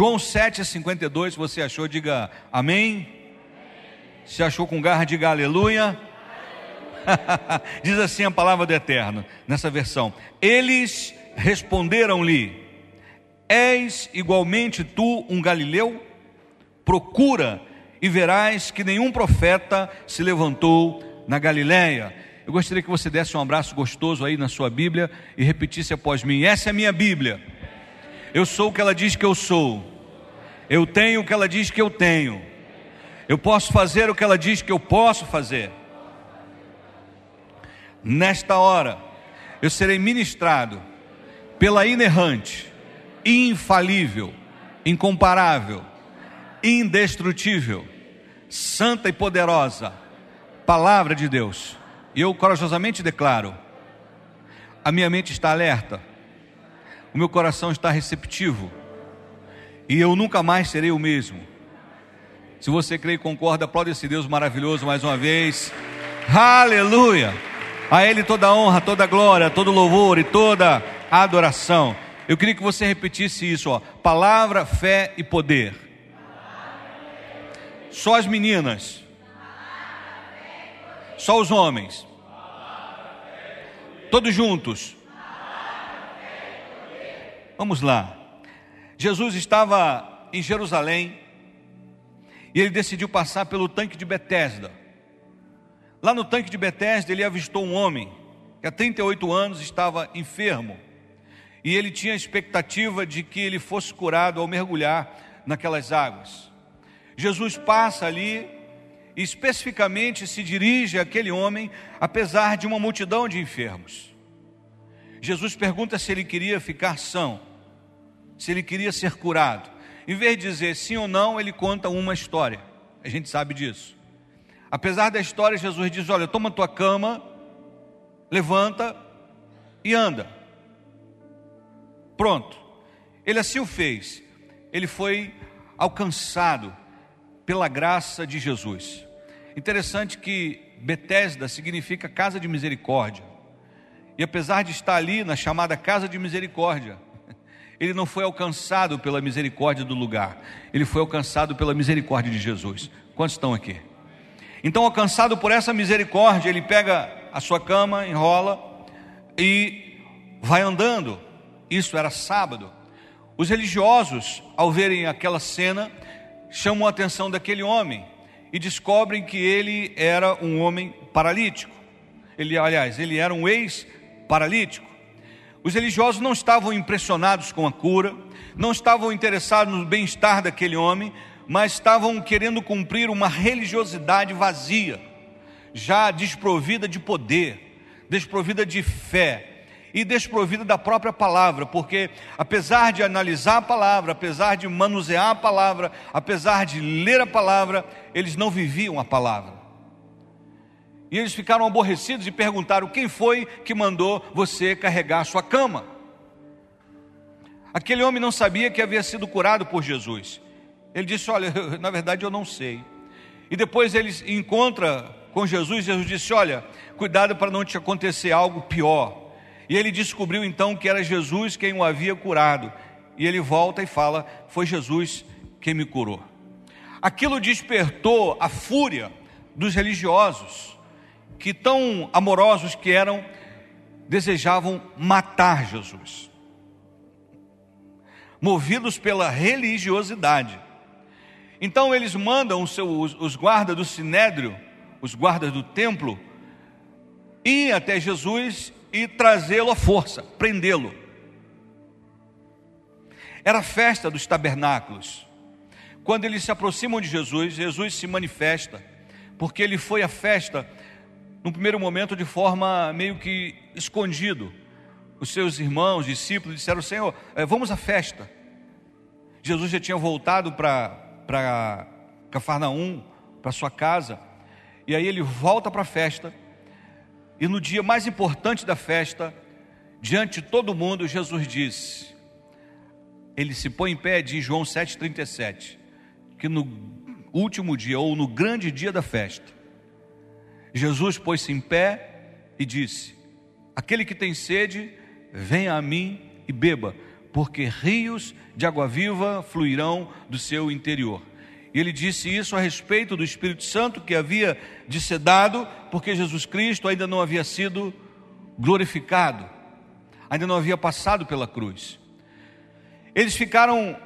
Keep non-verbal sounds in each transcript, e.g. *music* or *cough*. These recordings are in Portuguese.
João 7,52, você achou, diga amém. Se achou com garra, diga aleluia. *laughs* Diz assim a palavra do Eterno, nessa versão: Eles responderam-lhe: És igualmente tu um galileu? Procura e verás que nenhum profeta se levantou na Galiléia. Eu gostaria que você desse um abraço gostoso aí na sua Bíblia e repetisse após mim: Essa é a minha Bíblia. Eu sou o que ela diz que eu sou. Eu tenho o que ela diz que eu tenho. Eu posso fazer o que ela diz que eu posso fazer. Nesta hora, eu serei ministrado pela inerrante, infalível, incomparável, indestrutível, santa e poderosa palavra de Deus. E eu corajosamente declaro: a minha mente está alerta, o meu coração está receptivo, e eu nunca mais serei o mesmo. Se você crê e concorda, aplaude esse Deus maravilhoso mais uma vez. Aleluia! A Ele toda a honra, toda a glória, todo louvor e toda a adoração. Eu queria que você repetisse isso, ó. Palavra, fé e poder. Só as meninas. Só os homens. Todos juntos. Vamos lá. Jesus estava em Jerusalém e ele decidiu passar pelo tanque de Betesda. Lá no tanque de Betesda, ele avistou um homem que há 38 anos estava enfermo. E ele tinha a expectativa de que ele fosse curado ao mergulhar naquelas águas. Jesus passa ali e especificamente se dirige àquele homem, apesar de uma multidão de enfermos. Jesus pergunta se ele queria ficar são, se ele queria ser curado. Em vez de dizer sim ou não, ele conta uma história. A gente sabe disso. Apesar da história, Jesus diz: Olha, toma tua cama, levanta e anda. Pronto. Ele assim o fez. Ele foi alcançado pela graça de Jesus. Interessante que Betesda significa casa de misericórdia. E apesar de estar ali na chamada casa de misericórdia, ele não foi alcançado pela misericórdia do lugar, ele foi alcançado pela misericórdia de Jesus. Quantos estão aqui? Então, alcançado por essa misericórdia, ele pega a sua cama, enrola e vai andando. Isso era sábado. Os religiosos, ao verem aquela cena, chamam a atenção daquele homem e descobrem que ele era um homem paralítico. Ele, aliás, ele era um ex-paralítico. Os religiosos não estavam impressionados com a cura, não estavam interessados no bem-estar daquele homem, mas estavam querendo cumprir uma religiosidade vazia, já desprovida de poder, desprovida de fé e desprovida da própria palavra, porque apesar de analisar a palavra, apesar de manusear a palavra, apesar de ler a palavra, eles não viviam a palavra. E eles ficaram aborrecidos e perguntaram: quem foi que mandou você carregar a sua cama? Aquele homem não sabia que havia sido curado por Jesus. Ele disse: Olha, *laughs* na verdade eu não sei. E depois ele encontra com Jesus, Jesus disse: Olha, cuidado para não te acontecer algo pior. E ele descobriu então que era Jesus quem o havia curado. E ele volta e fala: Foi Jesus quem me curou. Aquilo despertou a fúria dos religiosos, que tão amorosos que eram, desejavam matar Jesus. Movidos pela religiosidade. Então eles mandam os, seus, os guardas do sinédrio, os guardas do templo, ir até Jesus e trazê-lo à força, prendê-lo. Era a festa dos tabernáculos. Quando eles se aproximam de Jesus, Jesus se manifesta, porque ele foi à festa, no primeiro momento, de forma meio que escondido. Os seus irmãos, discípulos, disseram: Senhor, eh, vamos à festa. Jesus já tinha voltado para Cafarnaum, para sua casa, e aí ele volta para a festa, e no dia mais importante da festa, diante de todo mundo, Jesus disse, ele se põe em pé, diz João 7,37, que no último dia, ou no grande dia da festa, Jesus pôs-se em pé e disse: Aquele que tem sede, venha a mim e beba, porque rios de água viva fluirão do seu interior. E ele disse isso a respeito do Espírito Santo que havia de ser dado, porque Jesus Cristo ainda não havia sido glorificado, ainda não havia passado pela cruz. Eles ficaram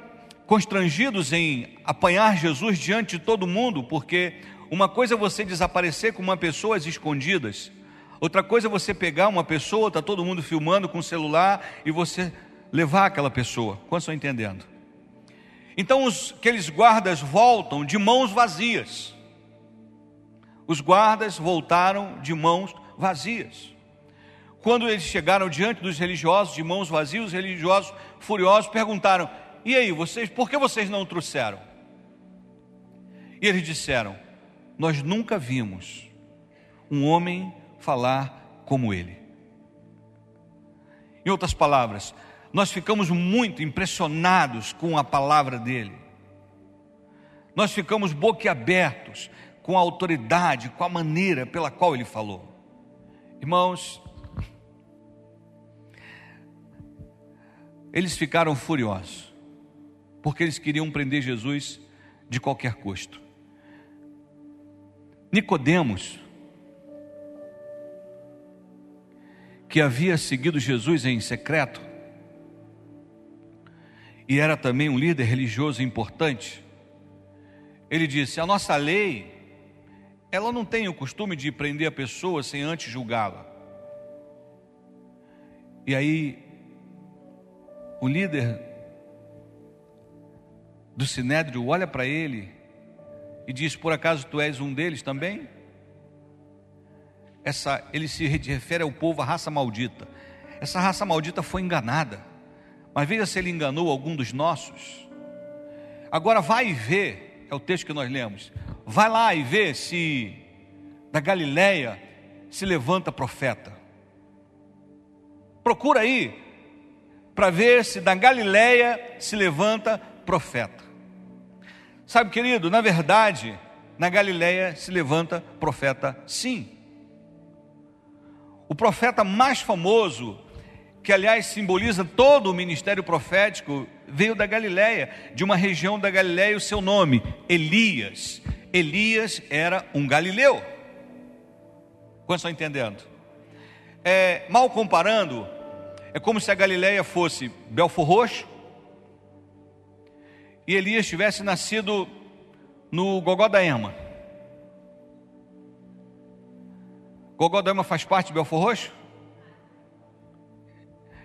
constrangidos em apanhar Jesus diante de todo mundo, porque uma coisa é você desaparecer com uma pessoa às escondidas, outra coisa é você pegar uma pessoa, está todo mundo filmando com o celular e você levar aquela pessoa. Quantos estão entendendo? Então os, aqueles guardas voltam de mãos vazias. Os guardas voltaram de mãos vazias. Quando eles chegaram diante dos religiosos de mãos vazias, os religiosos furiosos perguntaram: "E aí, vocês, por que vocês não trouxeram?" E eles disseram: "Nós nunca vimos um homem falar como ele." Em outras palavras, nós ficamos muito impressionados com a palavra dele. Nós ficamos boquiabertos com a autoridade, com a maneira pela qual ele falou. Irmãos, eles ficaram furiosos, porque eles queriam prender Jesus de qualquer custo. Nicodemos, que havia seguido Jesus em secreto, e era também um líder religioso importante, ele disse: A nossa lei, ela não tem o costume de prender a pessoa sem antes julgá-la. E aí, o líder do sinédrio olha para ele e diz: Por acaso tu és um deles também? Essa, ele se refere ao povo, a raça maldita. Essa raça maldita foi enganada mas veja se ele enganou algum dos nossos. Agora vai e vê, é o texto que nós lemos. Vai lá e vê se da Galileia se levanta profeta. Procura aí para ver se da Galileia se levanta profeta. Sabe, querido, na verdade, na Galileia se levanta profeta sim. O profeta mais famoso que aliás simboliza todo o ministério profético, veio da Galiléia, de uma região da Galiléia, o seu nome, Elias. Elias era um galileu. Quantos estão entendendo? É, mal comparando, é como se a Galiléia fosse Belfor Roxo e Elias tivesse nascido no Gogó da Ema. Gogó da Ema faz parte de Belfor Roxo?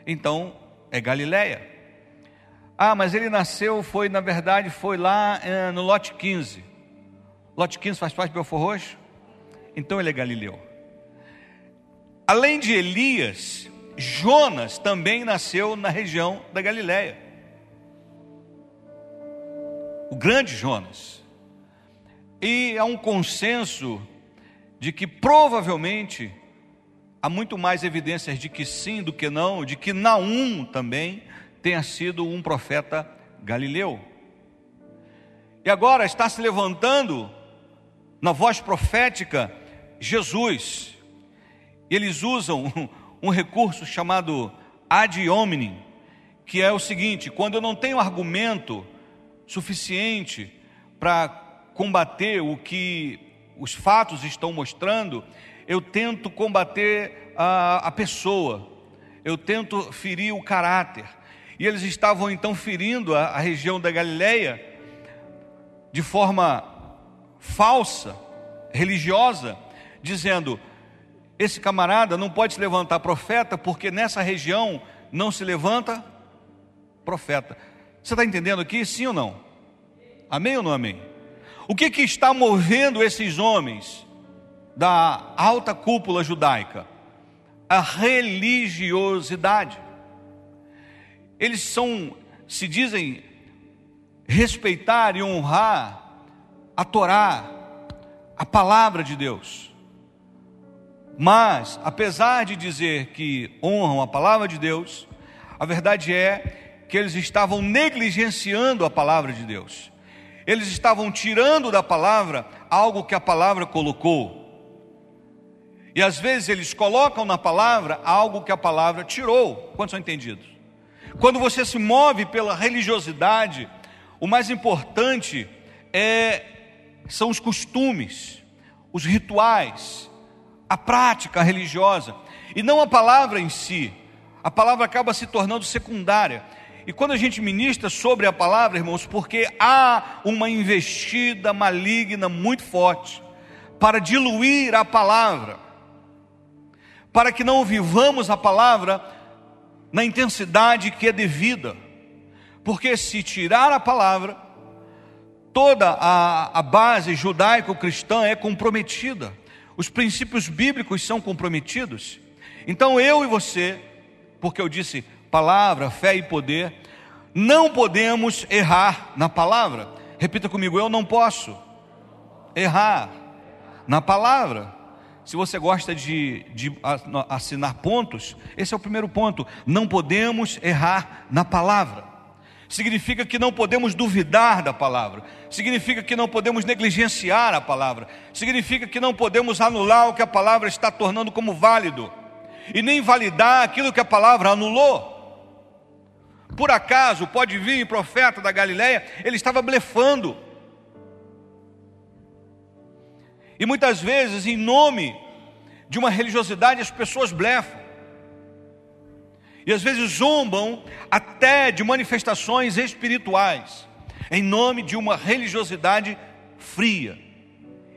então é Galileia. Ah, mas ele nasceu, foi, na verdade, foi lá é, no lote 15. Lote 15 faz parte de Belfor Roxo? Então ele é Galileu. Além de Elias, Jonas também nasceu na região da Galileia. O grande Jonas. E há um consenso de que provavelmente há muito mais evidências de que sim do que não, de que Naum também tenha sido um profeta galileu. E agora está se levantando na voz profética Jesus. Eles usam um, recurso chamado ad hominem, que é o seguinte: quando eu não tenho argumento suficiente para combater o que os fatos estão mostrando, eu tento combater a, a pessoa, eu tento ferir o caráter. E eles estavam então ferindo a, a região da Galileia de forma falsa, religiosa, dizendo: esse camarada não pode se levantar profeta, porque nessa região não se levanta profeta. Você está entendendo aqui? Sim ou não? Amém ou não amém? O que, que está movendo esses homens? da alta cúpula judaica, a religiosidade. Eles são, se dizem respeitar e honrar a Torá, a palavra de Deus. Mas, apesar de dizer que honram a palavra de Deus, a verdade é que eles estavam negligenciando a palavra de Deus. Eles estavam tirando da palavra algo que a palavra colocou. E às vezes eles colocam na palavra algo que a palavra tirou. Quantos são entendidos? Quando você se move pela religiosidade, o mais importante é, são os costumes, os rituais, a prática religiosa, e não a palavra em si. A palavra acaba se tornando secundária. E quando a gente ministra sobre a palavra, irmãos, porque há uma investida maligna muito forte para diluir a palavra, para que não vivamos a palavra na intensidade que é devida. Porque se tirar a palavra, toda a, a base judaico-cristã é comprometida, os princípios bíblicos são comprometidos. Então eu e você, porque eu disse palavra, fé e poder, não podemos errar na palavra. Repita comigo: eu não posso errar na palavra. Se você gosta de, de assinar pontos, esse é o primeiro ponto. Não podemos errar na palavra significa que não podemos duvidar da palavra, significa que não podemos negligenciar a palavra, significa que não podemos anular o que a palavra está tornando como válido, e nem validar aquilo que a palavra anulou. Por acaso pode vir profeta da Galileia, ele estava blefando. E muitas vezes, em nome de uma religiosidade, as pessoas blefam e às vezes zombam até de manifestações espirituais, em nome de uma religiosidade fria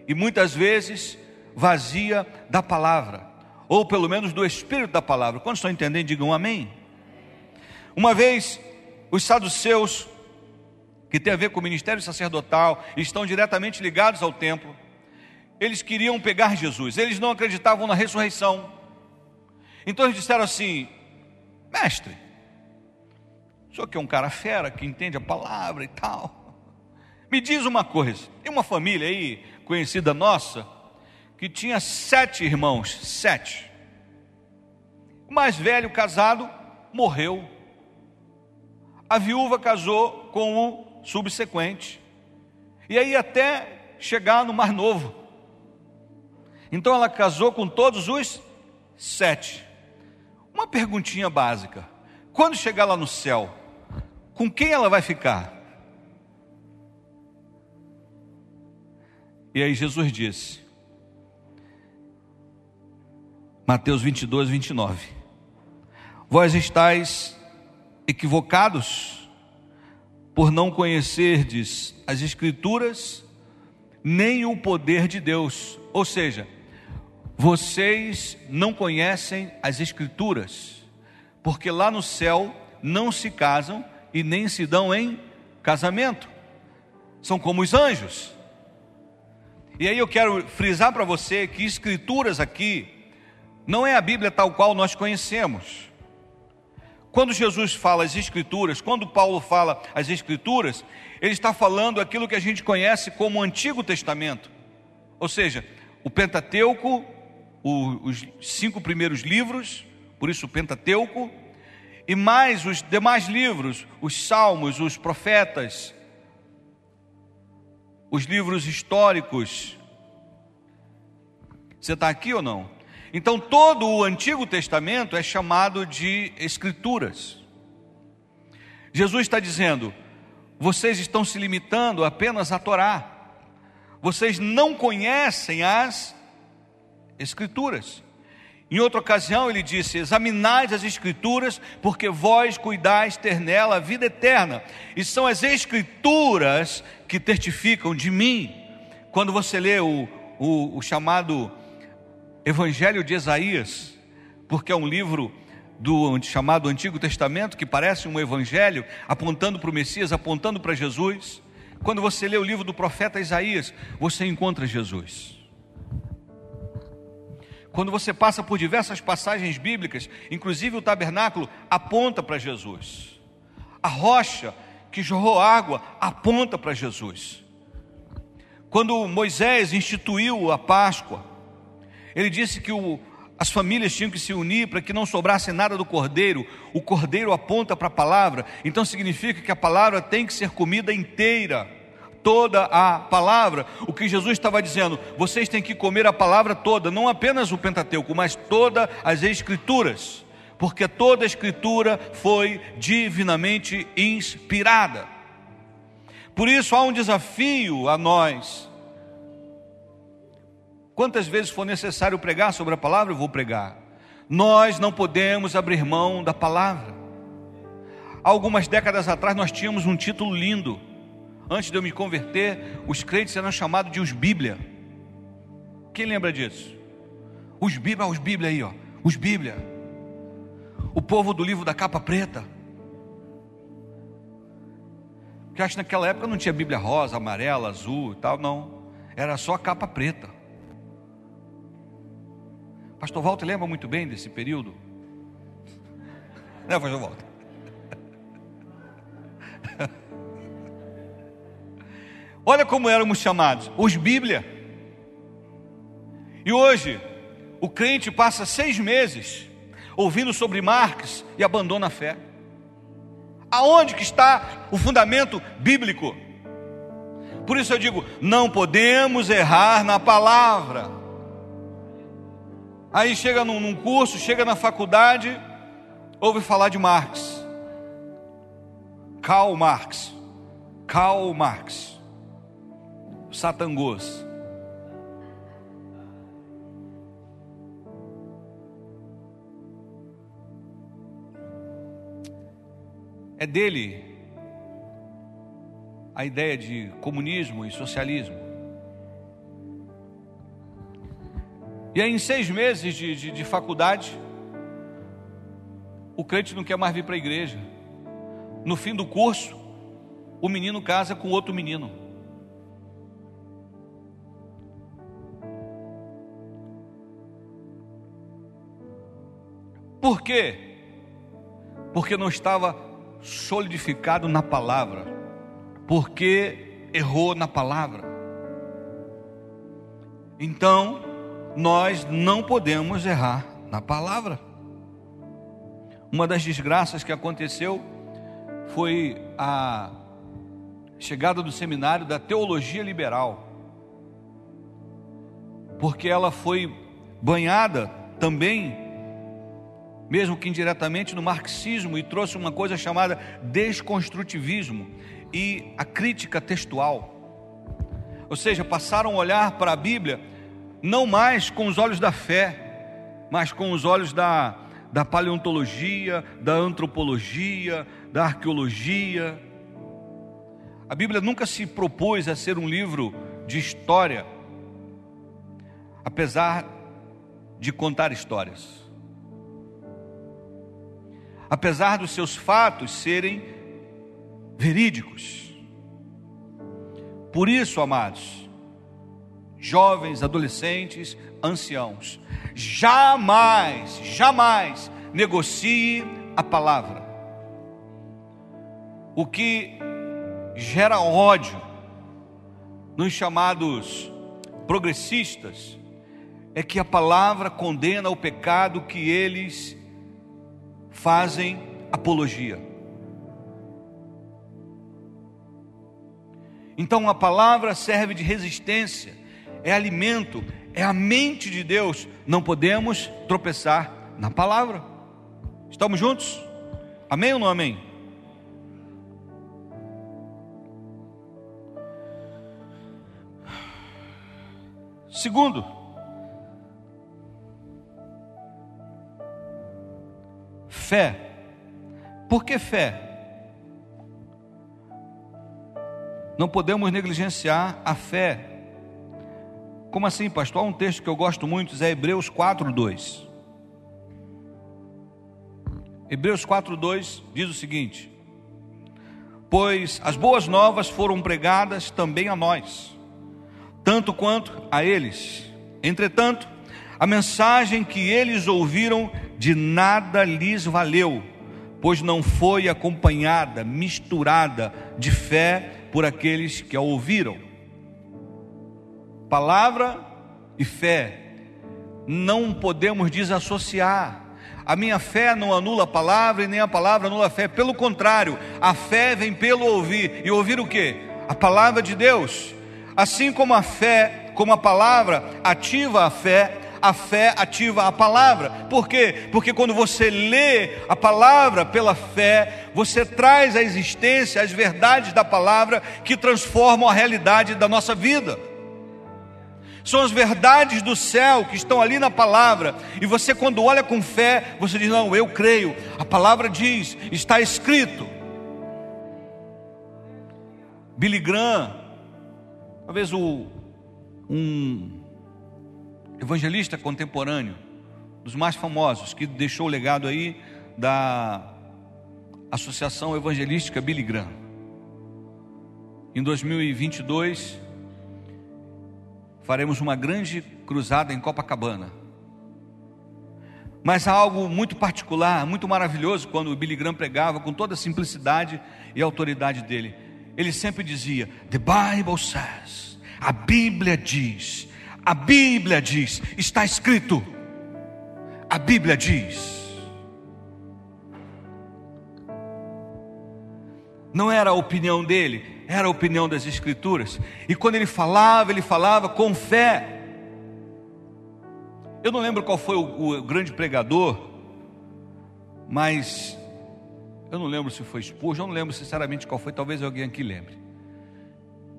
e muitas vezes vazia da palavra, ou pelo menos do espírito da palavra. Quando estão entendendo, digam amém. Uma vez, os saduceus, que tem a ver com o ministério sacerdotal, estão diretamente ligados ao templo, eles queriam pegar Jesus, eles não acreditavam na ressurreição. Então eles disseram assim: Mestre, o senhor que é um cara fera, que entende a palavra e tal. Me diz uma coisa: tem uma família aí, conhecida nossa, que tinha sete irmãos, sete. O mais velho casado morreu. A viúva casou com o subsequente. E aí até chegar no mais novo. Então ela casou com todos os sete. Uma perguntinha básica: quando chegar lá no céu, com quem ela vai ficar? E aí Jesus disse, Mateus 22, 29: Vós estáis equivocados por não conhecerdes as Escrituras nem o poder de Deus. Ou seja, vocês não conhecem as Escrituras, porque lá no céu não se casam e nem se dão em casamento, são como os anjos. E aí eu quero frisar para você que Escrituras aqui não é a Bíblia tal qual nós conhecemos. Quando Jesus fala as Escrituras, quando Paulo fala as Escrituras, ele está falando aquilo que a gente conhece como Antigo Testamento, ou seja, o Pentateuco, os cinco primeiros livros, por isso o Pentateuco, e mais os demais livros, os Salmos, os Profetas, os livros históricos. Você está aqui ou não? Então, todo o Antigo Testamento é chamado de Escrituras. Jesus está dizendo: vocês estão se limitando apenas a Torá, vocês não conhecem as Escrituras. Em outra ocasião ele disse: Examinais as Escrituras, porque vós cuidais ter nela a vida eterna, e são as Escrituras que testificam de mim. Quando você lê o, o, o chamado Evangelho de Isaías, porque é um livro do chamado Antigo Testamento, que parece um evangelho, apontando para o Messias, apontando para Jesus. Quando você lê o livro do profeta Isaías, você encontra Jesus. Quando você passa por diversas passagens bíblicas, inclusive o tabernáculo aponta para Jesus. A rocha que jorrou água aponta para Jesus. Quando Moisés instituiu a Páscoa, ele disse que o, as famílias tinham que se unir para que não sobrasse nada do cordeiro. O cordeiro aponta para a palavra, então significa que a palavra tem que ser comida inteira toda a palavra. O que Jesus estava dizendo, vocês têm que comer a palavra toda, não apenas o Pentateuco, mas todas as Escrituras, porque toda a Escritura foi divinamente inspirada. Por isso há um desafio a nós. Quantas vezes for necessário pregar sobre a palavra, eu vou pregar. Nós não podemos abrir mão da palavra. Algumas décadas atrás nós tínhamos um título lindo. Antes de eu me converter, os crentes eram chamados de os Bíblia. Quem lembra disso? Os Bíblia, os Bíblia aí, ó. Os Bíblia. O povo do livro da capa preta. Porque acho que naquela época não tinha Bíblia rosa, amarela, azul e tal, não. Era só a capa preta. Pastor Walter lembra muito bem desse período? Não, Pastor Walter. *laughs* Olha como éramos chamados, os Bíblia. E hoje, o crente passa seis meses ouvindo sobre Marx e abandona a fé. Aonde que está o fundamento bíblico? Por isso eu digo, não podemos errar na palavra. Aí chega num, num curso, chega na faculdade, ouve falar de Marx. Karl Marx. Karl Marx. Satangos. É dele a ideia de comunismo e socialismo. E aí, em seis meses de, de, de faculdade, o crente não quer mais vir para a igreja. No fim do curso, o menino casa com outro menino. Por quê? Porque não estava solidificado na palavra, porque errou na palavra. Então, nós não podemos errar na palavra. Uma das desgraças que aconteceu foi a chegada do seminário da teologia liberal, porque ela foi banhada também mesmo que indiretamente, no marxismo e trouxe uma coisa chamada desconstrutivismo e a crítica textual. Ou seja, passaram a olhar para a Bíblia não mais com os olhos da fé, mas com os olhos da, da paleontologia, da antropologia, da arqueologia. A Bíblia nunca se propôs a ser um livro de história, apesar de contar histórias apesar dos seus fatos serem verídicos. Por isso, amados, jovens, adolescentes, anciãos, jamais, jamais negocie a palavra. O que gera ódio nos chamados progressistas é que a palavra condena o pecado que eles fazem apologia. Então a palavra serve de resistência, é alimento, é a mente de Deus. Não podemos tropeçar na palavra. Estamos juntos? Amém ou não amém? Segundo, Fé. Por que fé? Não podemos negligenciar a fé. Como assim, pastor? Há um texto que eu gosto muito, é Hebreus 4:2. Hebreus 4:2 diz o seguinte: Pois as boas novas foram pregadas também a nós, tanto quanto a eles. Entretanto, a mensagem que eles ouviram de nada lhes valeu, pois não foi acompanhada, misturada de fé por aqueles que a ouviram. Palavra e fé não podemos desassociar. A minha fé não anula a palavra e nem a palavra anula a fé. Pelo contrário, a fé vem pelo ouvir. E ouvir o que? A palavra de Deus. Assim como a fé, como a palavra ativa a fé, a fé ativa a palavra. Por quê? Porque quando você lê a palavra pela fé, você traz à existência as verdades da palavra que transformam a realidade da nossa vida. São as verdades do céu que estão ali na palavra. E você, quando olha com fé, você diz: Não, eu creio. A palavra diz, está escrito. Billy Graham, talvez o, um evangelista contemporâneo, dos mais famosos, que deixou o legado aí da Associação Evangelística Billy Graham. Em 2022, faremos uma grande cruzada em Copacabana. Mas há algo muito particular, muito maravilhoso quando o Billy Graham pregava com toda a simplicidade e autoridade dele. Ele sempre dizia: The Bible says, a Bíblia diz, a Bíblia diz, está escrito, a Bíblia diz. Não era a opinião dele, era a opinião das Escrituras. E quando ele falava, ele falava com fé. Eu não lembro qual foi o, o grande pregador, mas eu não lembro se foi Spurgeon, eu não lembro sinceramente qual foi, talvez alguém aqui lembre.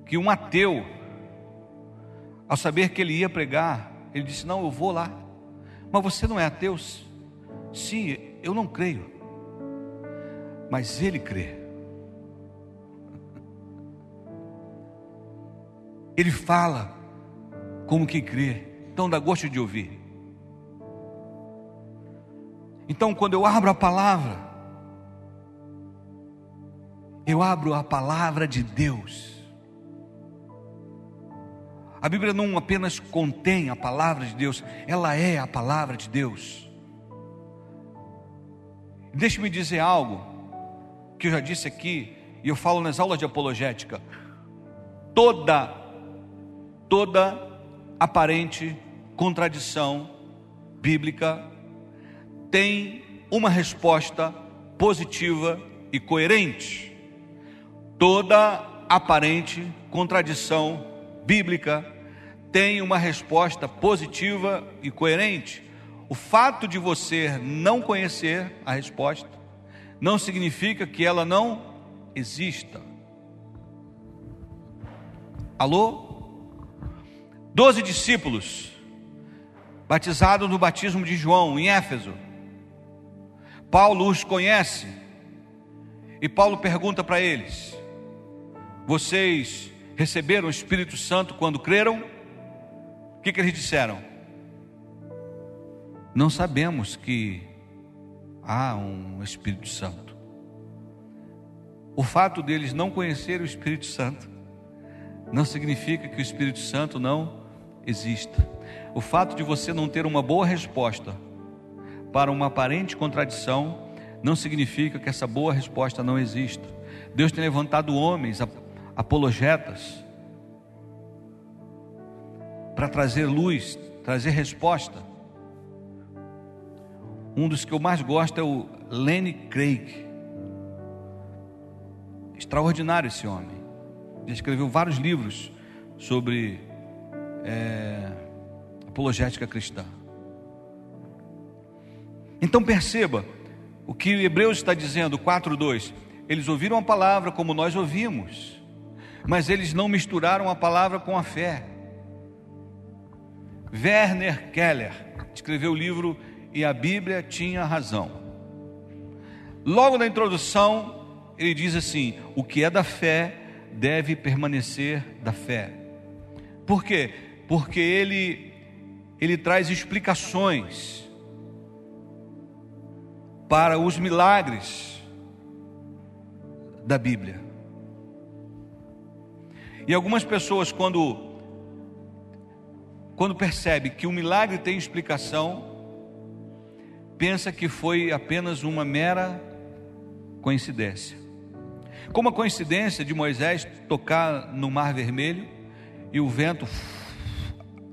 Que um ateu, ao saber que ele ia pregar, ele disse: Não, eu vou lá. Mas você não é ateu? Sim, eu não creio. Mas ele crê. Ele fala como que crê. Então dá gosto de ouvir. Então quando eu abro a palavra, eu abro a palavra de Deus. A Bíblia não apenas contém a palavra de Deus, ela é a palavra de Deus. Deixe-me dizer algo que eu já disse aqui, e eu falo nas aulas de apologética. Toda toda aparente contradição bíblica tem uma resposta positiva e coerente. Toda aparente contradição bíblica tem uma resposta positiva e coerente. O fato de você não conhecer a resposta não significa que ela não exista. Alô? Doze discípulos, batizados no batismo de João, em Éfeso. Paulo os conhece, e Paulo pergunta para eles: Vocês receberam o Espírito Santo quando creram? O que, que eles disseram? Não sabemos que há um Espírito Santo. O fato deles não conhecer o Espírito Santo não significa que o Espírito Santo não exista. O fato de você não ter uma boa resposta para uma aparente contradição não significa que essa boa resposta não exista. Deus tem levantado homens, apologetas, para trazer luz, trazer resposta. Um dos que eu mais gosto é o Lenny Craig. Extraordinário esse homem. Ele escreveu vários livros sobre é, apologética cristã. Então perceba o que Hebreus está dizendo, 4:2. Eles ouviram a palavra como nós ouvimos, mas eles não misturaram a palavra com a fé. Werner Keller escreveu o livro E a Bíblia tinha razão. Logo na introdução, ele diz assim: O que é da fé deve permanecer da fé. Por quê? Porque ele ele traz explicações para os milagres da Bíblia. E algumas pessoas quando quando percebe que o milagre tem explicação, pensa que foi apenas uma mera coincidência. Como a coincidência de Moisés tocar no Mar Vermelho e o vento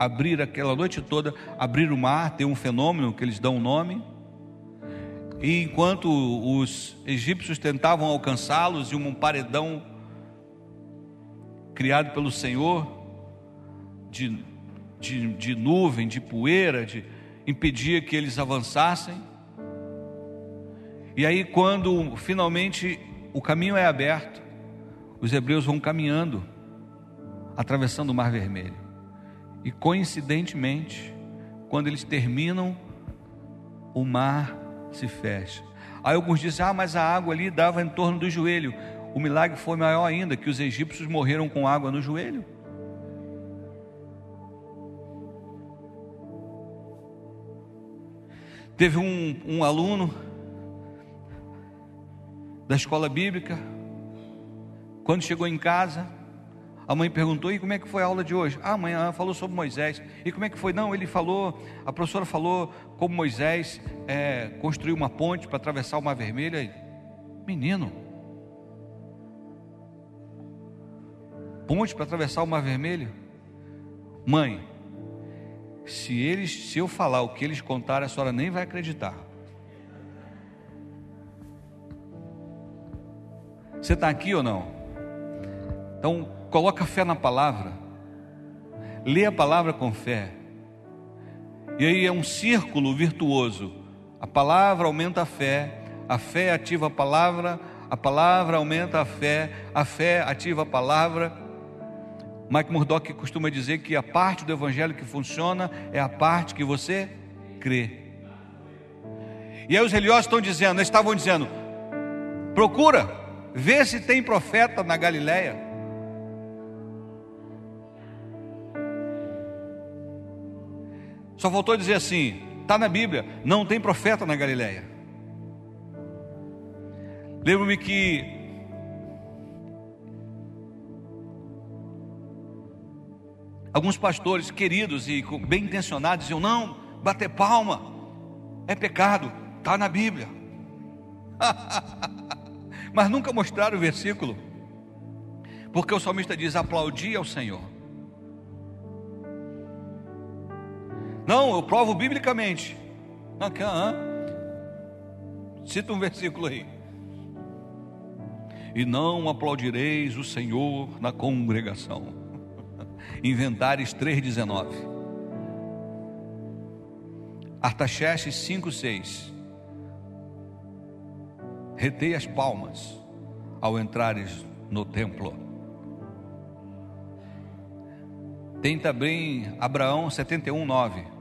abrir aquela noite toda, abrir o mar, tem um fenômeno que eles dão um nome. E enquanto os egípcios tentavam alcançá-los, e um paredão criado pelo Senhor de de, de nuvem, de poeira, de impedia que eles avançassem. E aí, quando finalmente o caminho é aberto, os hebreus vão caminhando, atravessando o Mar Vermelho. E coincidentemente, quando eles terminam, o mar se fecha. Aí alguns dizem: Ah, mas a água ali dava em torno do joelho. O milagre foi maior ainda, que os egípcios morreram com água no joelho. Teve um, um aluno da escola bíblica, quando chegou em casa, a mãe perguntou: e como é que foi a aula de hoje? Ah, a mãe falou sobre Moisés. E como é que foi? Não, ele falou, a professora falou como Moisés é, construiu uma ponte para atravessar o Mar Vermelho. Menino, ponte para atravessar o Mar Vermelho? Mãe, se eles, se eu falar o que eles contaram, a senhora nem vai acreditar. Você está aqui ou não? Então, coloca fé na palavra. Lê a palavra com fé. E aí é um círculo virtuoso. A palavra aumenta a fé, a fé ativa a palavra, a palavra aumenta a fé, a fé ativa a palavra. Mike Murdock costuma dizer que a parte do evangelho que funciona é a parte que você crê. E aí os religiosos estão dizendo, estavam dizendo: procura, vê se tem profeta na Galileia. Só faltou dizer assim: está na Bíblia, não tem profeta na Galileia. Lembro-me que alguns pastores queridos e bem intencionados diziam: não, bater palma é pecado, está na Bíblia. *laughs* Mas nunca mostraram o versículo, porque o salmista diz: aplaudir ao Senhor. Não, eu provo biblicamente. Cita um versículo aí. E não aplaudireis o Senhor na congregação. *laughs* Inventares 3,19. Artaxerxes 5,6. Retei as palmas ao entrares no templo. Tem também Abraão 71, 9.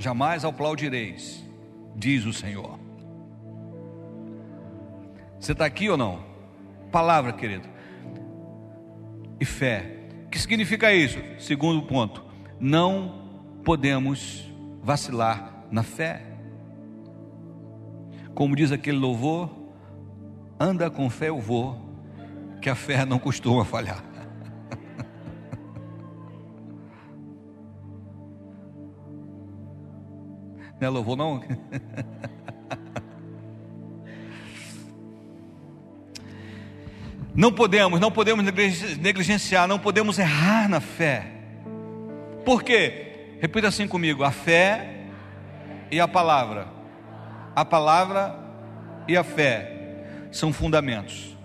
Jamais aplaudireis, diz o Senhor. Você está aqui ou não? Palavra, querido. E fé. O que significa isso? Segundo ponto, não podemos vacilar na fé. Como diz aquele louvor, anda com fé eu vou, que a fé não costuma falhar. Não é louvor, não? Não podemos, não podemos negligenciar, não podemos errar na fé. Por quê? Repita assim comigo: a fé e a palavra. A palavra e a fé são fundamentos.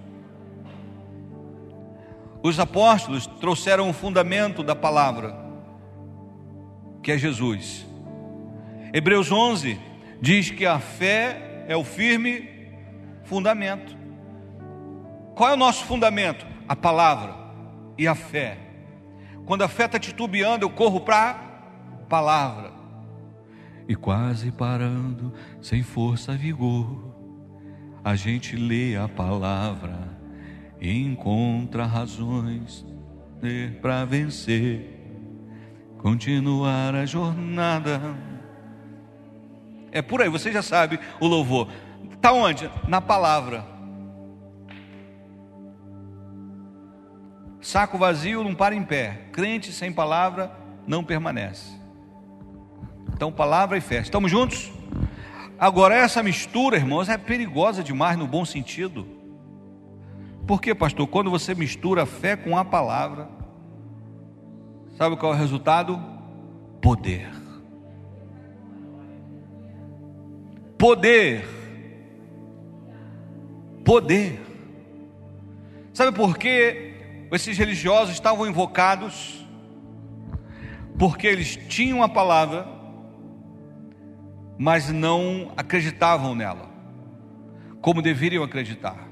Os apóstolos trouxeram o fundamento da palavra, que é Jesus. Hebreus 11 diz que a fé é o firme fundamento. Qual é o nosso fundamento? A palavra e a fé. Quando a fé está titubeando, eu corro para a palavra. E quase parando, sem força, vigor, a gente lê a palavra encontra razões para vencer, continuar a jornada. É por aí, você já sabe o louvor. Está onde? Na palavra. Saco vazio não para em pé. Crente sem palavra não permanece. Então, palavra e fé. Estamos juntos? Agora, essa mistura, irmãos, é perigosa demais no bom sentido. Por quê, pastor? Quando você mistura a fé com a palavra, sabe qual é o resultado? Poder. Poder. Poder. Sabe por quê? esses religiosos estavam invocados porque eles tinham a palavra, mas não acreditavam nela, como deveriam acreditar.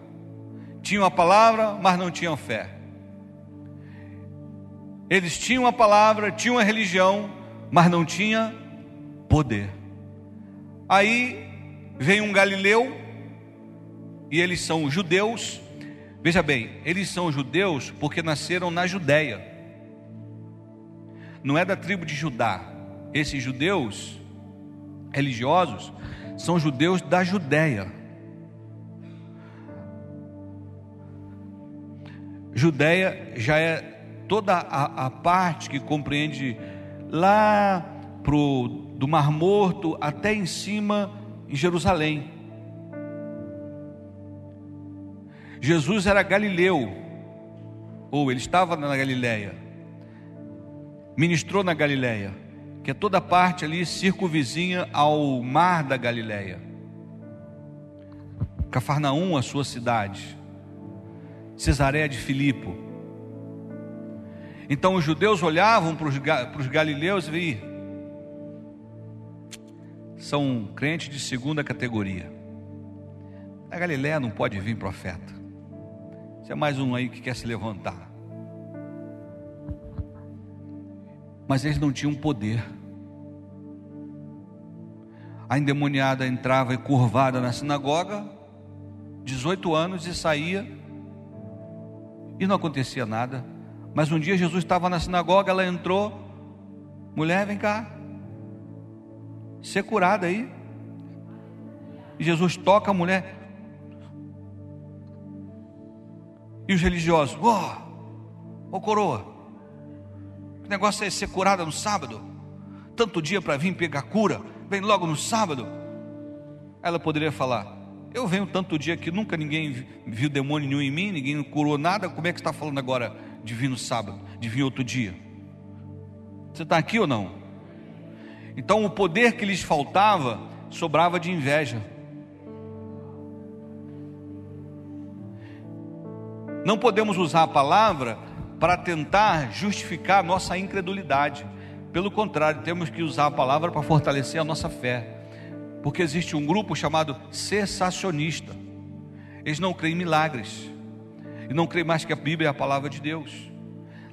Tinham a palavra, mas não tinham fé. Eles tinham a palavra, tinham a religião, mas não tinha poder. Aí vem um galileu, e eles são judeus. Veja bem, eles são judeus porque nasceram na Judéia. Não é da tribo de Judá. Esses judeus religiosos são judeus da Judéia. Judéia já é toda a, a parte que compreende lá pro, do Mar Morto até em cima em Jerusalém. Jesus era galileu, ou ele estava na Galileia, ministrou na Galileia, que é toda a parte ali circunvizinha ao mar da Galileia. Cafarnaum, a sua cidade, Cesareia de Filipe. Então os judeus olhavam para os, galileus e são crentes de segunda categoria. A Galiléia não pode vir profeta. Você é mais um aí que quer se levantar. Mas eles não tinham poder. A endemoniada entrava curvada na sinagoga, 18 anos, e saía, e não acontecia nada. Mas um dia Jesus estava na sinagoga, ela entrou, mulher, vem cá, ser curada aí. Jesus toca a mulher. E os religiosos, ó, oh, oh, coroa, que negócio é ser curada no sábado? Tanto dia para vir pegar cura, vem logo no sábado. Ela poderia falar: Eu venho tanto dia que nunca ninguém viu demônio nenhum em mim, ninguém curou nada. Como é que está falando agora de vir no sábado, de vir outro dia? Você está aqui ou não? Então o poder que lhes faltava sobrava de inveja. Não podemos usar a palavra para tentar justificar nossa incredulidade. Pelo contrário, temos que usar a palavra para fortalecer a nossa fé. Porque existe um grupo chamado cessacionista. Eles não creem em milagres. E não creem mais que a Bíblia é a palavra de Deus.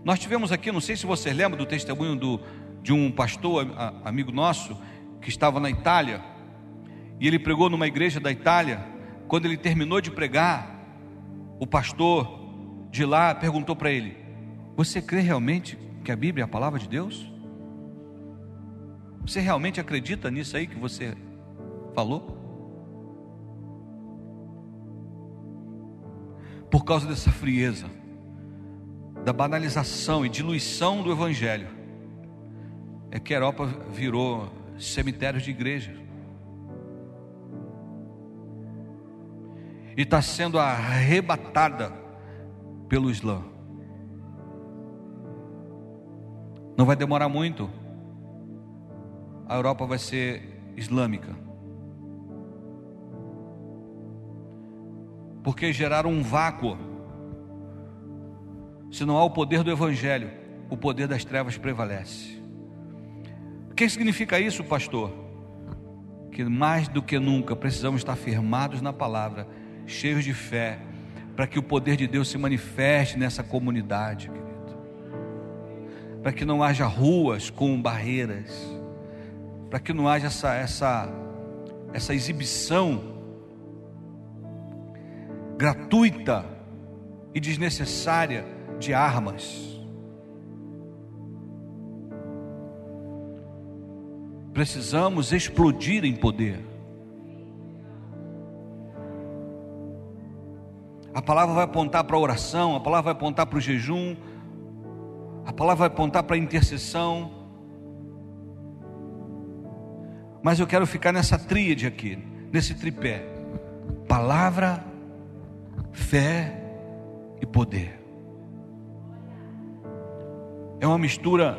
Nós tivemos aqui, não sei se vocês lembram do testemunho do de um pastor amigo nosso que estava na Itália e ele pregou numa igreja da Itália. Quando ele terminou de pregar, o pastor de lá perguntou para ele: Você crê realmente que a Bíblia é a palavra de Deus? Você realmente acredita nisso aí que você falou? Por causa dessa frieza, da banalização e diluição do Evangelho, é que a Europa virou cemitério de igreja. E está sendo arrebatada pelo Islã. Não vai demorar muito. A Europa vai ser islâmica. Porque geraram um vácuo. Se não há o poder do Evangelho, o poder das trevas prevalece que significa isso, pastor? Que mais do que nunca precisamos estar firmados na palavra, cheios de fé, para que o poder de Deus se manifeste nessa comunidade, querido. Para que não haja ruas com barreiras, para que não haja essa, essa, essa exibição gratuita e desnecessária de armas. Precisamos explodir em poder. A palavra vai apontar para a oração, a palavra vai apontar para o jejum, a palavra vai apontar para a intercessão. Mas eu quero ficar nessa tríade aqui, nesse tripé: palavra, fé e poder. É uma mistura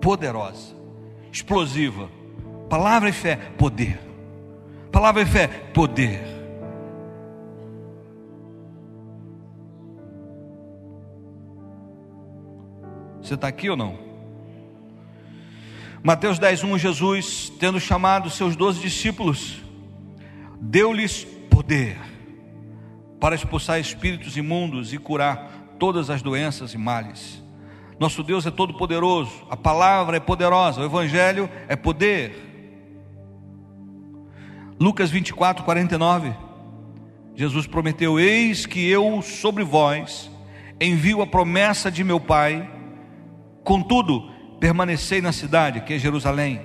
poderosa explosiva. Palavra e fé, poder. Palavra e fé, poder. Você está aqui ou não? Mateus 10:1 Jesus, tendo chamado seus doze discípulos, deu-lhes poder para expulsar espíritos imundos e curar todas as doenças e males. Nosso Deus é todo poderoso, a palavra é poderosa, o evangelho é poder. Lucas 24, 49. Jesus prometeu: Eis que eu sobre vós envio a promessa de meu Pai, contudo, permanecei na cidade, que é Jerusalém,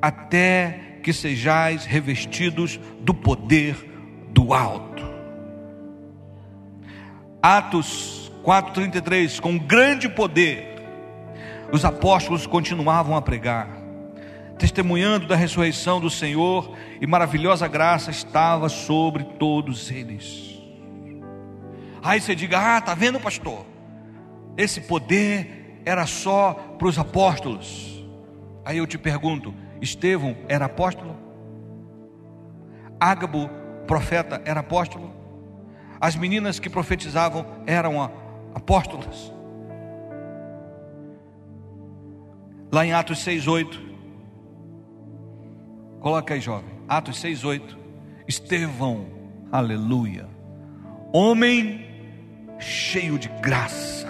até que sejais revestidos do poder do alto. Atos 4,33: Com grande poder, os apóstolos continuavam a pregar testemunhando da ressurreição do Senhor, e maravilhosa graça estava sobre todos eles. Aí você diga: Ah, tá vendo, pastor? Esse poder era só para os apóstolos. Aí eu te pergunto: Estevão era apóstolo? Ágabo, profeta, era apóstolo? As meninas que profetizavam eram apóstolas? Lá em Atos 6, 8, Coloca aí, jovem. Atos 6, 8. Estevão, aleluia. Homem cheio de graça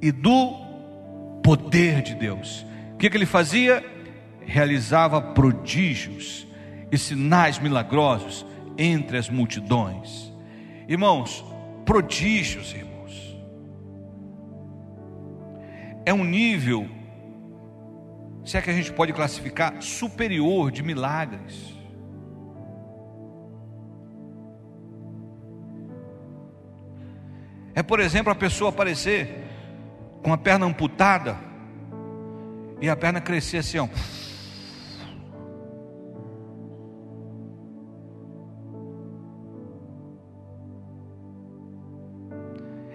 e do poder de Deus. O que, que ele fazia? Realizava prodígios e sinais milagrosos entre as multidões. Irmãos, prodígios, irmãos, é um nível se é que a gente pode classificar, superior de milagres. É, por exemplo, a pessoa aparecer com a perna amputada e a perna crescer assim, ó.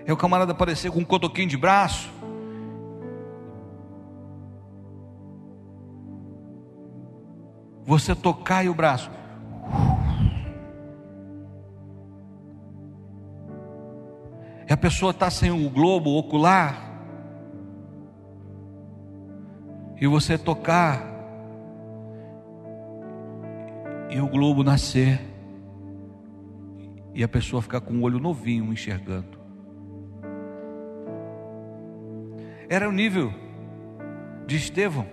É o camarada aparecer com um cotoquinho de braço você tocar e o braço. E a pessoa está sem o globo ocular. E você tocar. E o globo nascer. E a pessoa ficar com o olho novinho enxergando. Era o nível de Estevão.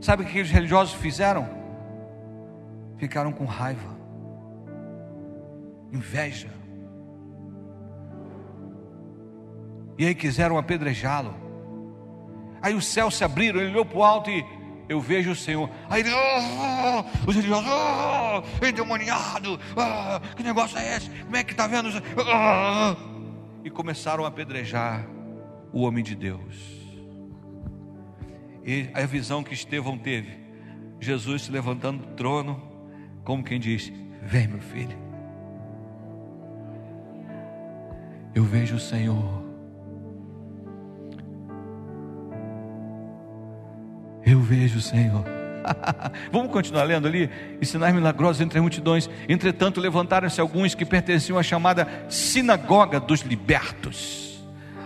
Sabe o que os religiosos fizeram? Ficaram com raiva, inveja. E aí quiseram apedrejá-lo. Aí os céus se abriram, ele olhou para o alto e eu vejo o Senhor. Aí ele, oh, os religiosos, oh, endemoniado, oh, que negócio é esse? Como é que está vendo? Oh, e começaram a apedrejar o homem de Deus. E a visão que Estevão teve, Jesus se levantando do trono, como quem diz: Vem, meu filho. Eu vejo o Senhor. Eu vejo o Senhor. *laughs* Vamos continuar lendo ali? E sinais milagrosos entre as multidões. Entretanto, levantaram-se alguns que pertenciam à chamada Sinagoga dos Libertos,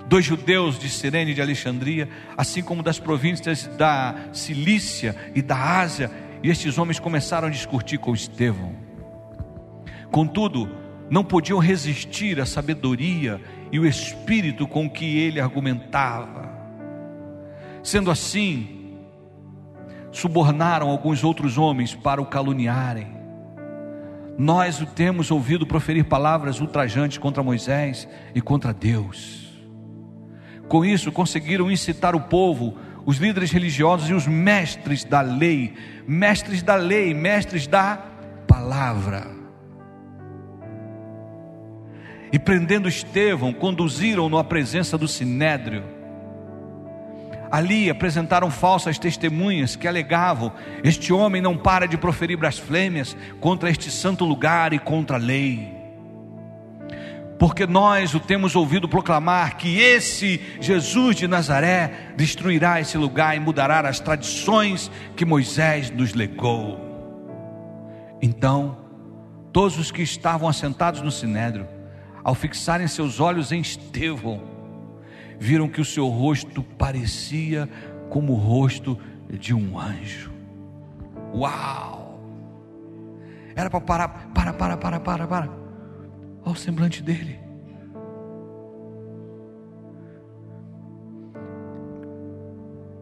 dos judeus de Sirene e de Alexandria, assim como das províncias da Cilícia e da Ásia e estes homens começaram a discutir com Estevão. Contudo, não podiam resistir à sabedoria e o espírito com que ele argumentava. Sendo assim, subornaram alguns outros homens para o caluniarem. Nós o temos ouvido proferir palavras ultrajantes contra Moisés e contra Deus. Com isso, conseguiram incitar o povo os líderes religiosos e os mestres da lei, mestres da lei, mestres da palavra. E prendendo Estevão, conduziram-no à presença do sinédrio. Ali apresentaram falsas testemunhas que alegavam: este homem não para de proferir blasfêmias contra este santo lugar e contra a lei porque nós o temos ouvido proclamar que esse Jesus de Nazaré destruirá esse lugar e mudará as tradições que Moisés nos legou. Então, todos os que estavam assentados no sinédrio, ao fixarem seus olhos em Estevão, viram que o seu rosto parecia como o rosto de um anjo. Uau! Era para parar, para, para, para, para, para. Olha o semblante dele.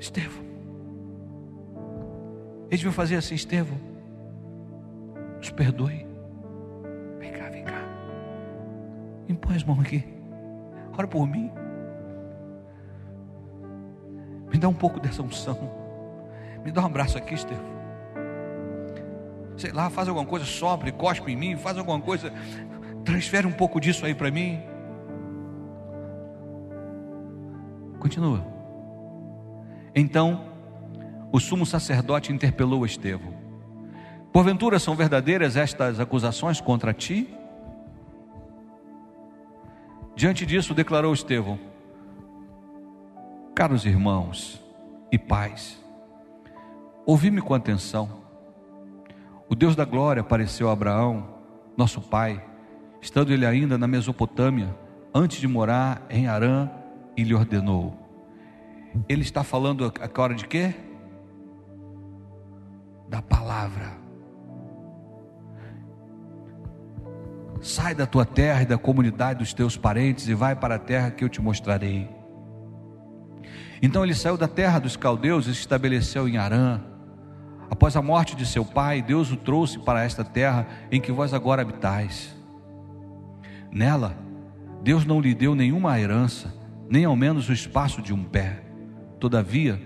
Estevão. Eles vão fazer assim, Estevão. Nos perdoe. Vem cá, vem cá. Impõe as mãos aqui. Ora por mim. Me dá um pouco dessa unção. Me dá um abraço aqui, Estevão. Sei lá, faz alguma coisa, sopra, cospe em mim, faz alguma coisa, transfere um pouco disso aí para mim. Continua. Então, o sumo sacerdote interpelou Estevão: Porventura são verdadeiras estas acusações contra ti? Diante disso, declarou Estevão: Caros irmãos e pais, ouvi-me com atenção. O Deus da glória apareceu a Abraão, nosso pai, estando ele ainda na Mesopotâmia, antes de morar em Arã, e lhe ordenou: ele está falando a hora de quê? Da palavra. Sai da tua terra e da comunidade dos teus parentes e vai para a terra que eu te mostrarei. Então ele saiu da terra dos caldeus e se estabeleceu em Arã. Após a morte de seu pai, Deus o trouxe para esta terra em que vós agora habitais. Nela, Deus não lhe deu nenhuma herança, nem ao menos o espaço de um pé. Todavia,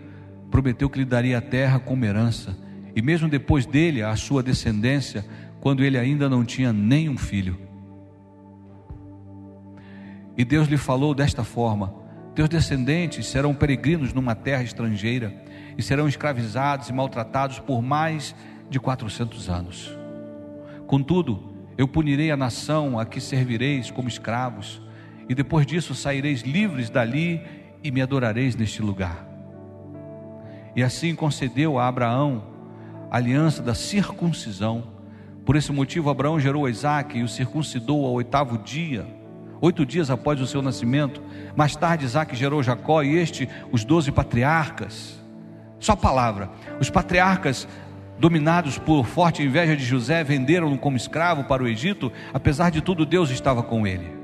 prometeu que lhe daria a terra como herança, e mesmo depois dele, a sua descendência, quando ele ainda não tinha nenhum filho. E Deus lhe falou desta forma: Teus descendentes serão peregrinos numa terra estrangeira, e serão escravizados e maltratados por mais de quatrocentos anos. Contudo, eu punirei a nação a que servireis como escravos, e depois disso saireis livres dali e me adorareis neste lugar. E assim concedeu a Abraão a aliança da circuncisão. Por esse motivo, Abraão gerou Isaac e o circuncidou ao oitavo dia, oito dias após o seu nascimento. Mais tarde, Isaac gerou Jacó e este, os doze patriarcas. Só palavra: os patriarcas dominados por forte inveja de José, venderam-no como escravo para o Egito, apesar de tudo, Deus estava com ele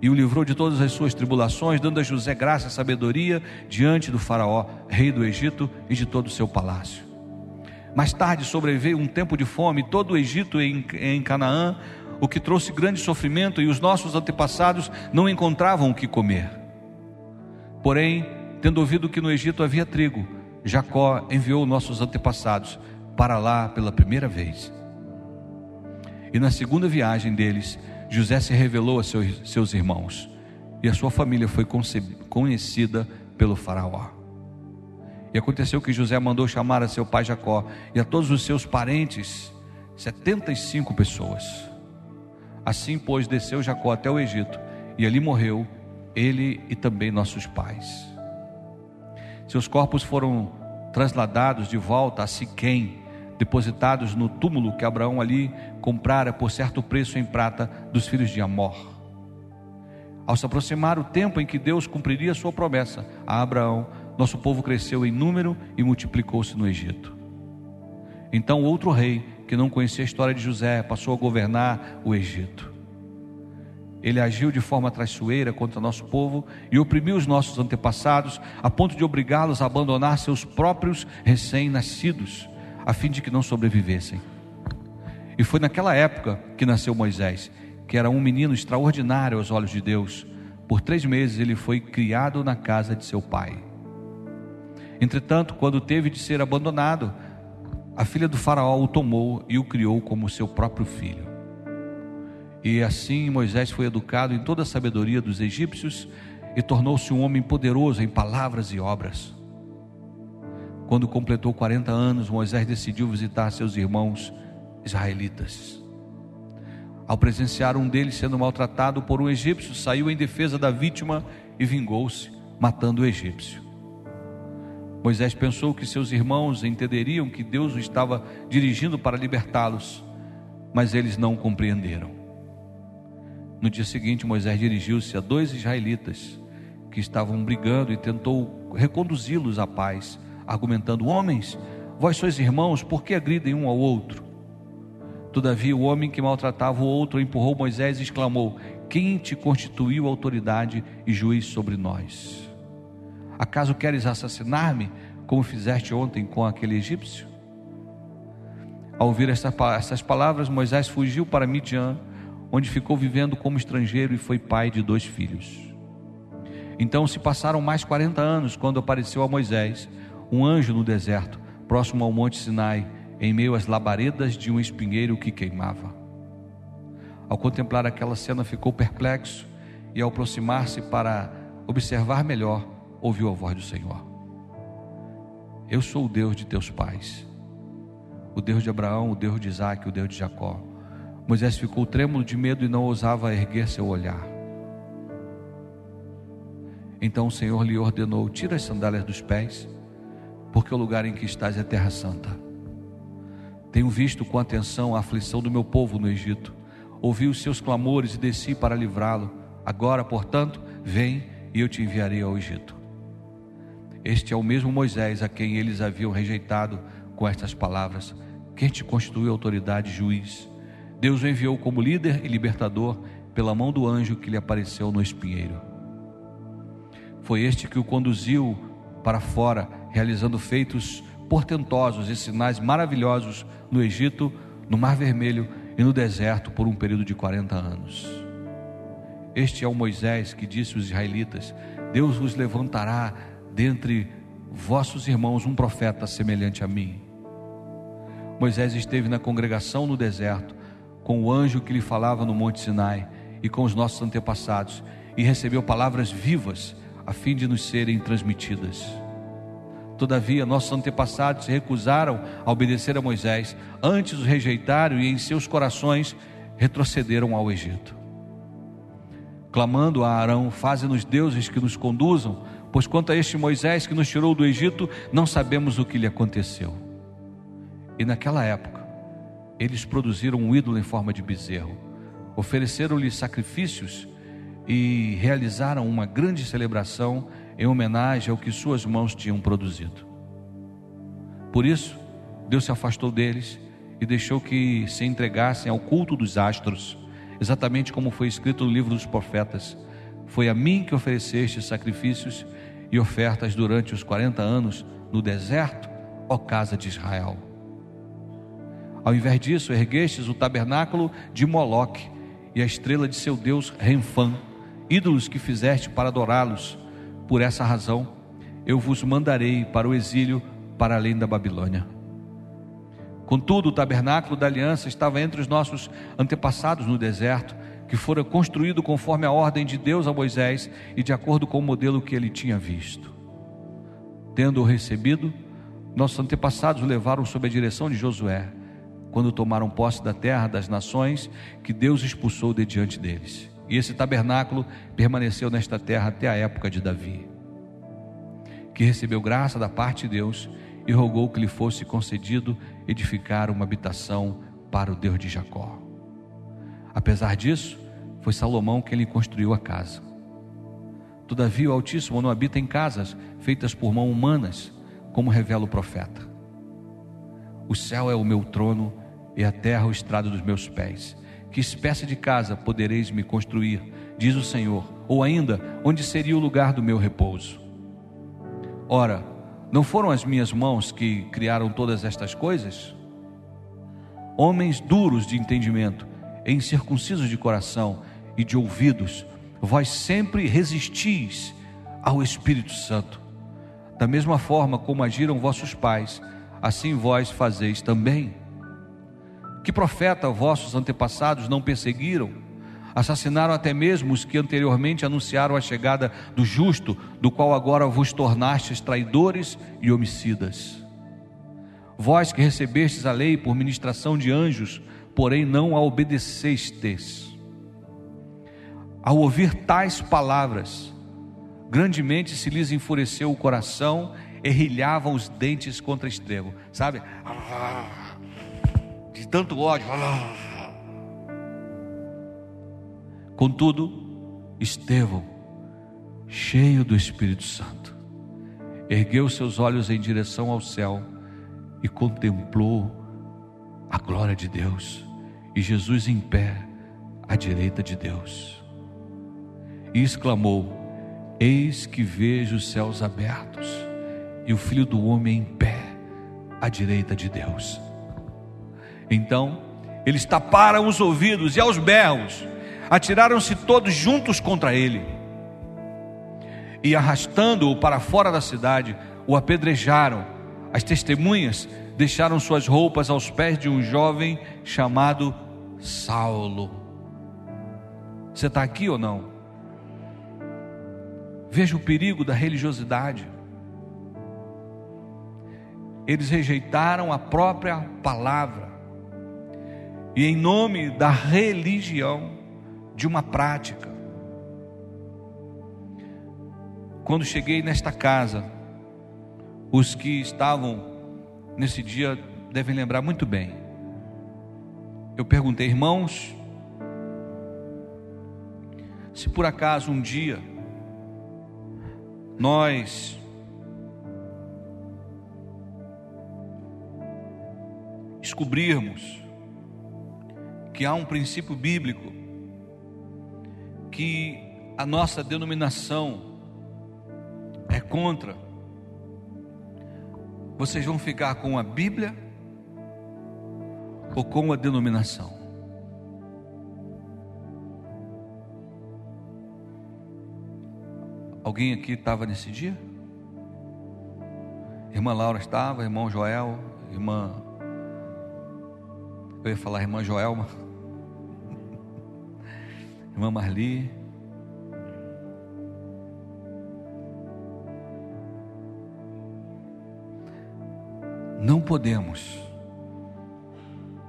e o livrou de todas as suas tribulações, dando a José graça e sabedoria diante do Faraó, rei do Egito e de todo o seu palácio. Mais tarde sobreveio um tempo de fome, todo o Egito em, em Canaã, o que trouxe grande sofrimento, e os nossos antepassados não encontravam o que comer. Porém, tendo ouvido que no Egito havia trigo, Jacó enviou nossos antepassados para lá pela primeira vez. E na segunda viagem deles, José se revelou a seus, seus irmãos e a sua família foi conhecida pelo Faraó. E aconteceu que José mandou chamar a seu pai Jacó e a todos os seus parentes, 75 pessoas. Assim, pois, desceu Jacó até o Egito e ali morreu, ele e também nossos pais. Seus corpos foram trasladados de volta a Siquém, depositados no túmulo que Abraão ali comprara por certo preço em prata dos filhos de Amor. Ao se aproximar o tempo em que Deus cumpriria sua promessa a Abraão, nosso povo cresceu em número e multiplicou-se no Egito. Então outro rei, que não conhecia a história de José, passou a governar o Egito. Ele agiu de forma traiçoeira contra nosso povo e oprimiu os nossos antepassados, a ponto de obrigá-los a abandonar seus próprios recém-nascidos, a fim de que não sobrevivessem. E foi naquela época que nasceu Moisés, que era um menino extraordinário aos olhos de Deus. Por três meses ele foi criado na casa de seu pai. Entretanto, quando teve de ser abandonado, a filha do Faraó o tomou e o criou como seu próprio filho. E assim Moisés foi educado em toda a sabedoria dos egípcios e tornou-se um homem poderoso em palavras e obras. Quando completou 40 anos, Moisés decidiu visitar seus irmãos israelitas. Ao presenciar um deles sendo maltratado por um egípcio, saiu em defesa da vítima e vingou-se, matando o egípcio. Moisés pensou que seus irmãos entenderiam que Deus o estava dirigindo para libertá-los, mas eles não compreenderam. No dia seguinte, Moisés dirigiu-se a dois israelitas que estavam brigando e tentou reconduzi-los à paz, argumentando: Homens, vós sois irmãos, por que agridem um ao outro? Todavia, o homem que maltratava o outro empurrou Moisés e exclamou: Quem te constituiu autoridade e juiz sobre nós? Acaso queres assassinar-me, como fizeste ontem com aquele egípcio? Ao ouvir essas palavras, Moisés fugiu para Midian, onde ficou vivendo como estrangeiro e foi pai de dois filhos. Então se passaram mais 40 anos quando apareceu a Moisés um anjo no deserto, próximo ao monte Sinai, em meio às labaredas de um espinheiro que queimava. Ao contemplar aquela cena, ficou perplexo e, ao aproximar-se para observar melhor, ouviu a voz do Senhor: Eu sou o Deus de teus pais, o Deus de Abraão, o Deus de Isaac, o Deus de Jacó. Moisés ficou trêmulo de medo e não ousava erguer seu olhar. Então o Senhor lhe ordenou: Tira as sandálias dos pés, porque o lugar em que estás é terra santa. Tenho visto com atenção a aflição do meu povo no Egito. Ouvi os seus clamores e desci para livrá-lo. Agora, portanto, vem e eu te enviarei ao Egito. Este é o mesmo Moisés a quem eles haviam rejeitado com estas palavras: Quem te constituiu autoridade juiz? Deus o enviou como líder e libertador pela mão do anjo que lhe apareceu no espinheiro. Foi este que o conduziu para fora, realizando feitos portentosos e sinais maravilhosos no Egito, no Mar Vermelho e no deserto por um período de 40 anos. Este é o Moisés que disse aos israelitas: Deus vos levantará dentre vossos irmãos um profeta semelhante a mim. Moisés esteve na congregação no deserto, com o anjo que lhe falava no Monte Sinai e com os nossos antepassados, e recebeu palavras vivas a fim de nos serem transmitidas. Todavia, nossos antepassados se recusaram a obedecer a Moisés, antes o rejeitaram e em seus corações retrocederam ao Egito. Clamando a Arão: Faze-nos deuses que nos conduzam, pois quanto a este Moisés que nos tirou do Egito, não sabemos o que lhe aconteceu. E naquela época, eles produziram um ídolo em forma de bezerro, ofereceram-lhe sacrifícios e realizaram uma grande celebração em homenagem ao que suas mãos tinham produzido. Por isso, Deus se afastou deles e deixou que se entregassem ao culto dos astros, exatamente como foi escrito no livro dos profetas. Foi a mim que ofereceste sacrifícios e ofertas durante os 40 anos no deserto, ó casa de Israel. Ao invés disso, erguestes o tabernáculo de Moloque e a estrela de seu deus Renfã, ídolos que fizeste para adorá-los por essa razão, eu vos mandarei para o exílio para além da Babilônia. Contudo, o tabernáculo da aliança estava entre os nossos antepassados no deserto, que fora construído conforme a ordem de Deus a Moisés e de acordo com o modelo que ele tinha visto. Tendo-o recebido, nossos antepassados o levaram sob a direção de Josué, quando tomaram posse da terra das nações que Deus expulsou de diante deles. E esse tabernáculo permaneceu nesta terra até a época de Davi, que recebeu graça da parte de Deus e rogou que lhe fosse concedido edificar uma habitação para o Deus de Jacó. Apesar disso, foi Salomão quem lhe construiu a casa. Todavia, o Altíssimo não habita em casas feitas por mãos humanas, como revela o profeta. O céu é o meu trono e a terra o estrado dos meus pés. Que espécie de casa podereis me construir? Diz o Senhor. Ou ainda, onde seria o lugar do meu repouso? Ora, não foram as minhas mãos que criaram todas estas coisas? Homens duros de entendimento, incircuncisos de coração e de ouvidos, vós sempre resistis ao Espírito Santo. Da mesma forma como agiram vossos pais, assim vós fazeis também. Que profeta vossos antepassados não perseguiram? Assassinaram até mesmo os que anteriormente anunciaram a chegada do justo, do qual agora vos tornastes traidores e homicidas. Vós que recebestes a lei por ministração de anjos, porém não a obedecestes. Ao ouvir tais palavras, grandemente se lhes enfureceu o coração, errilhavam os dentes contra Estrego, sabe? Ah, de tanto ódio. Contudo, Estevão, cheio do Espírito Santo, ergueu seus olhos em direção ao céu e contemplou a glória de Deus e Jesus em pé à direita de Deus. E exclamou: Eis que vejo os céus abertos e o Filho do Homem em pé à direita de Deus. Então eles taparam os ouvidos e aos berros atiraram-se todos juntos contra ele e arrastando-o para fora da cidade, o apedrejaram. As testemunhas deixaram suas roupas aos pés de um jovem chamado Saulo. Você está aqui ou não? Veja o perigo da religiosidade. Eles rejeitaram a própria palavra, e em nome da religião, de uma prática. Quando cheguei nesta casa, os que estavam nesse dia devem lembrar muito bem. Eu perguntei, irmãos, se por acaso um dia nós descobrirmos que há um princípio bíblico que a nossa denominação é contra, vocês vão ficar com a Bíblia ou com a denominação? Alguém aqui estava nesse dia? Irmã Laura estava, irmão Joel, irmã. Eu ia falar irmã Joelma irmã Marli. Não podemos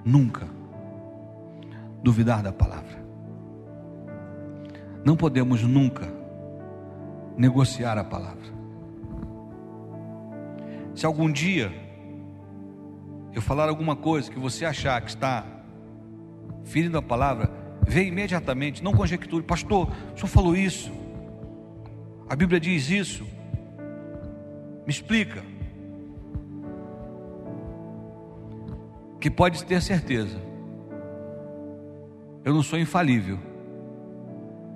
nunca duvidar da palavra. Não podemos nunca negociar a palavra. Se algum dia eu falar alguma coisa que você achar que está ferindo a palavra, vê imediatamente, não conjecture, pastor, o senhor falou isso, a Bíblia diz isso, me explica. Que pode ter certeza, eu não sou infalível,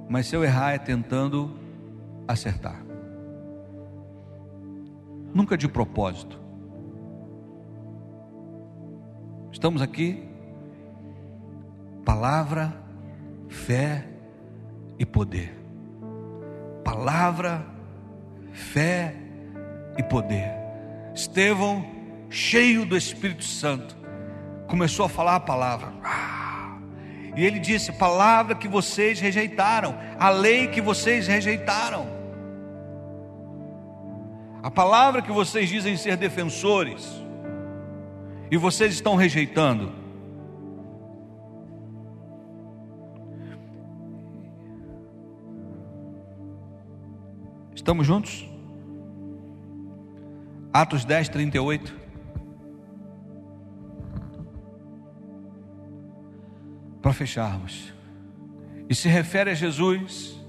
mas se eu errar é tentando acertar, nunca de propósito. Estamos aqui, palavra fé e poder. Palavra, fé e poder. Estevão, cheio do Espírito Santo, começou a falar a palavra. Ah! E ele disse: Palavra que vocês rejeitaram, a lei que vocês rejeitaram, a palavra que vocês dizem ser defensores, e vocês estão rejeitando. Estamos juntos? Atos 10, 38. Para fecharmos. E se refere a Jesus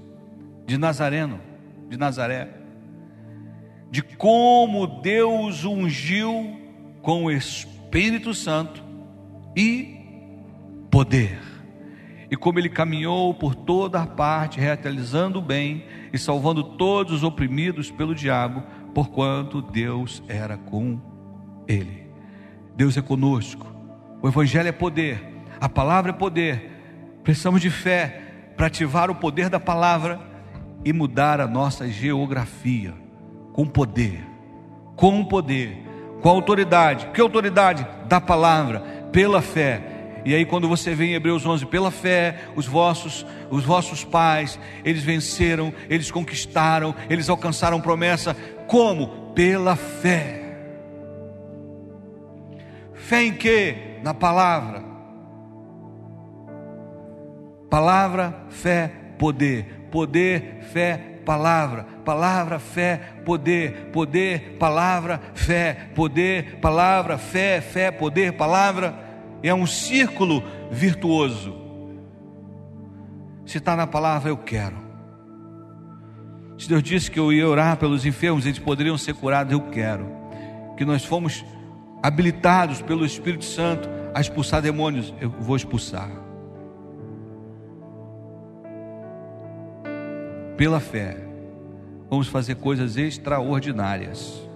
de Nazareno, de Nazaré, de como Deus ungiu com o Espírito Santo e poder e como ele caminhou por toda a parte, realizando o bem e salvando todos os oprimidos pelo diabo, porquanto Deus era com ele. Deus é conosco. O Evangelho é poder, a palavra é poder. Precisamos de fé para ativar o poder da palavra e mudar a nossa geografia com poder, com poder, com autoridade. Que autoridade? Da palavra, pela fé e aí quando você vê em Hebreus 11, pela fé, os vossos, os vossos pais, eles venceram, eles conquistaram, eles alcançaram promessa, como? Pela fé. Fé em quê? Na palavra. Palavra, fé, poder. Poder, fé, palavra. Palavra, fé, poder. Poder, palavra, fé. Poder, palavra, fé, fé, poder, palavra é um círculo virtuoso. Se está na palavra, eu quero. Se Deus disse que eu ia orar pelos enfermos, eles poderiam ser curados, eu quero. Que nós fomos habilitados pelo Espírito Santo a expulsar demônios, eu vou expulsar. Pela fé, vamos fazer coisas extraordinárias.